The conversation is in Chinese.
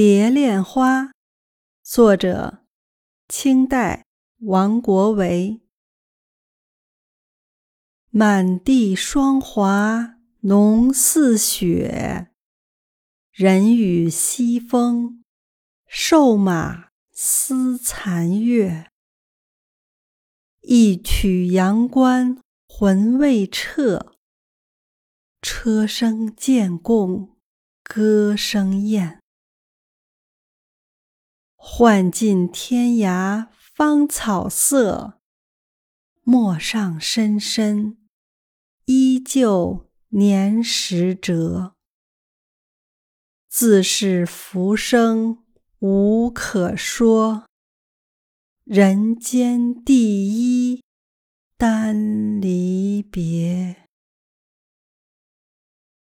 蝶恋花，作者清代王国维。满地霜华浓似雪，人语西风，瘦马思残月。一曲阳关魂未彻，车声渐共歌声咽。换尽天涯芳草色，陌上深深依旧年时辙。自是浮生无可说，人间第一单离别。